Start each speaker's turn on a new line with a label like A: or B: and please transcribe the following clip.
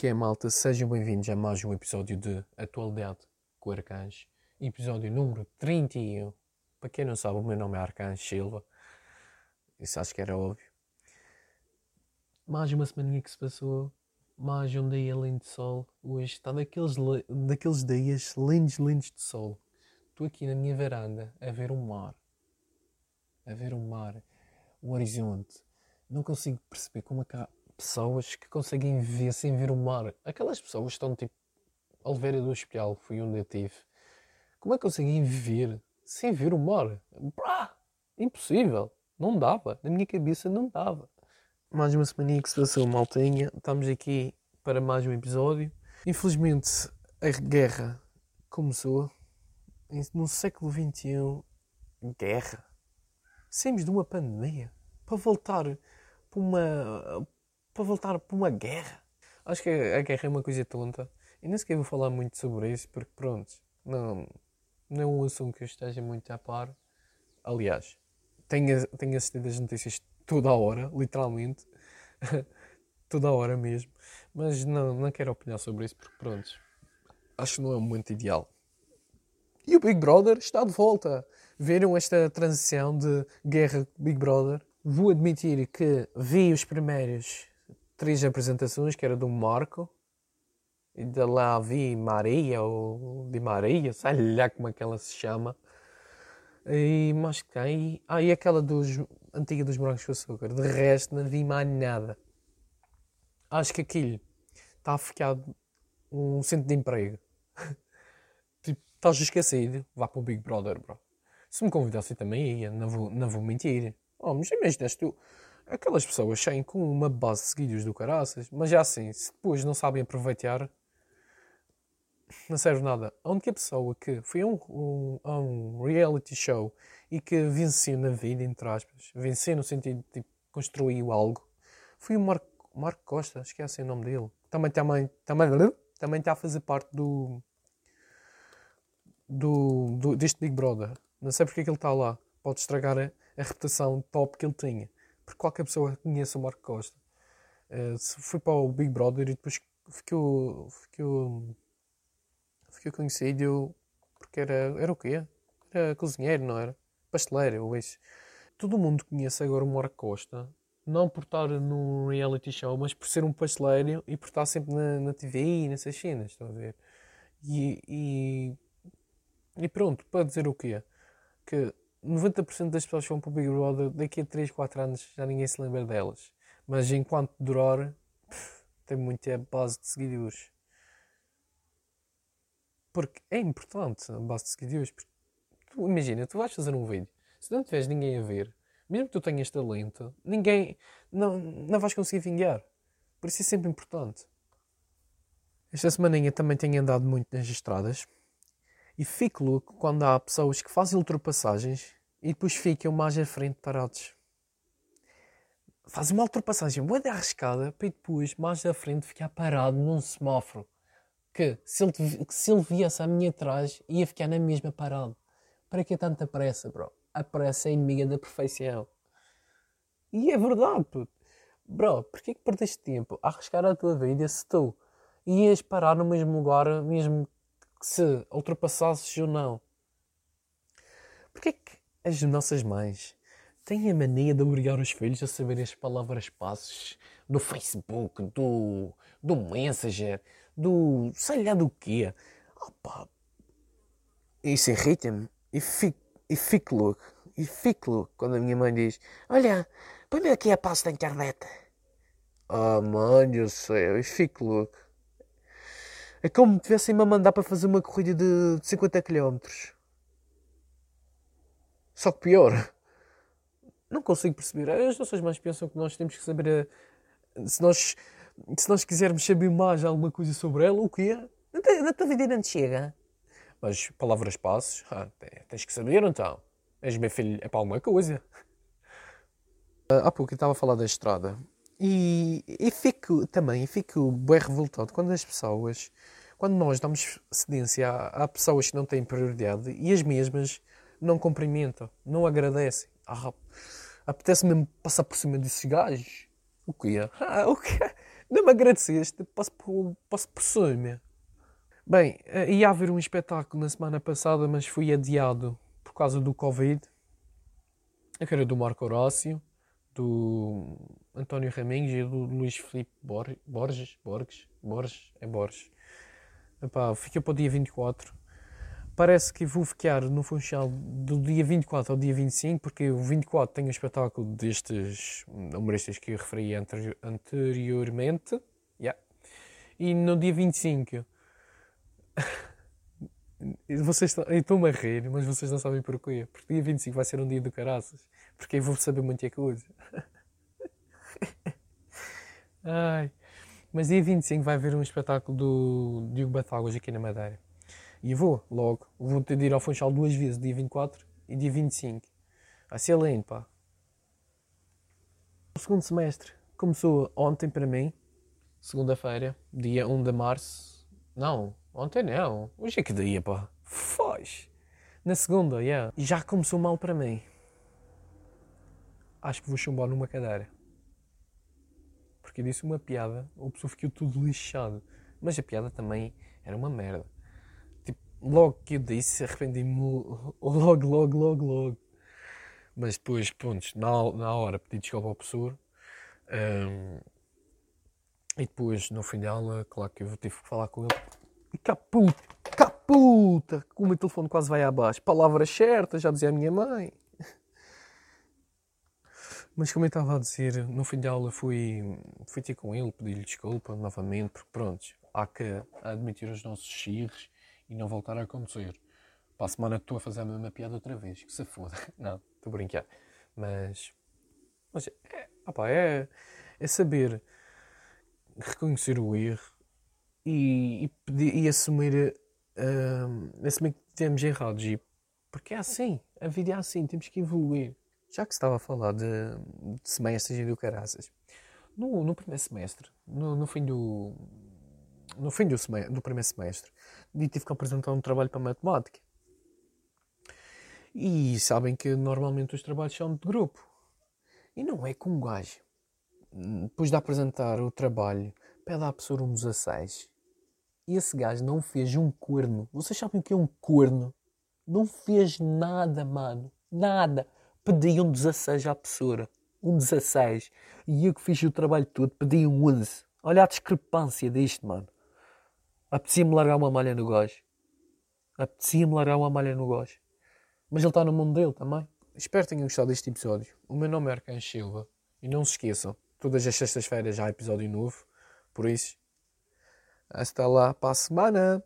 A: que é, malta? Sejam bem-vindos a mais um episódio de Atualidade com Arcanjo. Episódio número 31. Para quem não sabe, o meu nome é Arcanjo Silva. Isso acho que era óbvio. Mais uma semaninha que se passou. Mais um dia lindo de sol. Hoje está daqueles, daqueles dias lindos, lindos de sol. Estou aqui na minha varanda a ver o mar. A ver o mar. O horizonte. Não consigo perceber como é que há pessoas que conseguem ver sem ver o mar. Aquelas pessoas estão tipo. Oliveira do Espial foi onde eu tive. Como é que conseguem ver sem ver o mar? Brá! Impossível! Não dava. Na minha cabeça não dava. Mais uma semana que se passou, maltinha. Estamos aqui para mais um episódio. Infelizmente, a guerra começou no século XXI. Guerra. Saímos de uma pandemia para voltar para uma para voltar para uma guerra. Acho que a guerra é uma coisa tonta. E nem sequer vou falar muito sobre isso, porque pronto, não, não é um assunto que eu esteja muito a par. Aliás, tenho, tenho assistido as notícias toda a hora, literalmente. toda a hora mesmo. Mas não, não quero opinar sobre isso, porque pronto, acho que não é um momento ideal. E o Big Brother está de volta. Viram esta transição de guerra Big Brother? Vou admitir que vi os primeiros três apresentações, que era do Marco, e de lá vi Maria, ou de Maria, sei lá como é que ela se chama. E mais quem? Ah, e aquela dos antiga dos morangos com açúcar. De resto, não vi mais nada. Acho que aquilo está a ficar um centro de emprego. tipo, estás esquecido, vá para o Big Brother, bro. Se me convidassem também ia, não vou, não vou mentir. Oh, mas imaginas tu, aquelas pessoas saem com uma base de seguidores do caraças, mas já assim, se depois não sabem aproveitar, não serve nada. A única pessoa que foi a um, um, um reality show e que venceu na vida, entre aspas, venceu no sentido de tipo, construiu algo, foi o Marco, Marco Costa, assim o nome dele. Também, também, também, também está a fazer parte do, do, do deste Big Brother. Não sei porque é que ele está lá. Pode estragar a, a reputação top que ele tinha porque qualquer pessoa conhece o Marco Costa. Uh, fui para o Big Brother e depois ficou, ficou, ficou conhecido porque era, era o quê? Era cozinheiro, não era? Pasteleiro, ou isso. Todo mundo conhece agora o Marco Costa, não por estar num reality show, mas por ser um pasteleiro e por estar sempre na, na TV e nessas cenas, estão a ver? E, e, e pronto, para dizer o quê? Que 90% das pessoas que vão para o Big Brother, daqui a 3, 4 anos já ninguém se lembra delas. Mas enquanto durar, pff, tem muita base de seguidores. Porque é importante a base de seguidores. Tu, imagina, tu vais fazer um vídeo, se não tiveres ninguém a ver, mesmo que tu tenhas talento, ninguém, não, não vais conseguir vingar. Por isso é sempre importante. Esta semaninha também tenho andado muito nas estradas e fico louco quando há pessoas que fazem ultrapassagens e depois ficam mais à frente parados. Faz uma ultrapassagem boa arriscada para depois, mais à frente, ficar parado num semáforo. Que se ele, que se ele viesse à minha atrás, ia ficar na mesma parado. Para que tanta pressa, bro? A pressa é inimiga da perfeição. E é verdade, puto. Bro, porquê que perdeste tempo a arriscar a tua vida se tu ias parar no mesmo lugar, mesmo se ultrapassasses ou não. Porquê que as nossas mães têm a mania de obrigar os filhos a saber as palavras passos do Facebook, do, do Messenger, do sei lá do quê? Opa, isso irrita-me e fico, e fico louco. E fico louco quando a minha mãe diz: Olha, põe-me aqui a passo da internet. Oh, mãe do céu, e fico louco. É como me tivessem-me a mandar para fazer uma corrida de 50 km. Só que pior. Não consigo perceber. As nossas mães pensam que nós temos que saber. A... Se nós, se nós quisermos saber mais alguma coisa sobre ela, o quê? Na tua vida não te chega. Mas palavras passos, ah, tens que saber então. És meu filho, é para alguma coisa. Ah, há pouco eu estava a falar da estrada. E, e fico também, fico bem revoltado quando as pessoas, quando nós damos cedência a, a pessoas que não têm prioridade e as mesmas não cumprimentam, não agradecem. Ah, apetece mesmo passar por cima desses gajos. O quê? Ah, o quê? Não me agradeceste, posso, posso por cima. Bem, eh, ia haver um espetáculo na semana passada, mas fui adiado por causa do Covid. A cara do Marco Horácio, do António Raminhos e do Luís Filipe Borges. Borges? Borges? Borges? É Borges. Epá, fica para o dia 24. Parece que vou ficar no Funchal do dia 24 ao dia 25, porque o 24 tem o espetáculo destes humoristas que eu referi anteriormente. Yeah. E no dia 25 vocês estão, eu estou-me a rir, mas vocês não sabem porquê. Porque dia 25 vai ser um dia do caraças. Porque eu vou saber muita coisa. Ai. Mas dia 25 vai haver um espetáculo do Diogo Batáguas aqui na Madeira. E vou, logo. Vou ter de ir ao Funchal duas vezes, dia 24 e dia 25. Vai ser lindo, pá. O segundo semestre começou ontem para mim, segunda-feira, dia 1 de março. Não, ontem não. Hoje é que dia, pá. Foz. Na segunda, yeah. E já começou mal para mim. Acho que vou chumbar numa cadeira. Porque eu disse uma piada, o pessoa ficou tudo lixado. Mas a piada também era uma merda logo que eu disse, arrependi-me logo, logo, logo, logo. Mas depois, pontos, na, na hora pedi desculpa ao professor. Um, e depois, no fim da aula, claro que eu tive que falar com ele. E caputa, caputa, o meu telefone quase vai abaixo. Palavras certas, já dizia a minha mãe. Mas como eu estava a dizer, no fim da aula fui, fui ter com ele, pedi-lhe desculpa novamente, porque pronto, há que admitir os nossos erros e não voltar a acontecer. Para a semana estou a fazer a mesma piada outra vez, que se foda. Não, estou a brincar. Mas, mas é, opa, é, é saber reconhecer o erro e, e, pedir, e assumir, uh, assumir que temos errados. E, porque é assim, a vida é assim, temos que evoluir. Já que estava a falar de, de semestres e do caraças, no, no primeiro semestre, no, no fim do, no fim do, semestre, do primeiro semestre, tive que apresentar um trabalho para matemática. E sabem que normalmente os trabalhos são de grupo. E não é com um gajo, depois de apresentar o trabalho, pede à pessoa um 16. E esse gajo não fez um corno. Vocês sabem o que é um corno? Não fez nada, mano. Nada. Pedi um 16 à pessoa. Um 16. E eu que fiz o trabalho todo, pedi um 11. Olha a discrepância disto, mano. Apetecia-me largar uma malha no gajo. Apetecia-me largar uma malha no gajo. Mas ele está no mundo dele também. Espero que tenham gostado deste episódio. O meu nome é Arcanjo Silva. E não se esqueçam, todas as sextas-feiras há episódio novo. Por isso, hasta lá para a semana.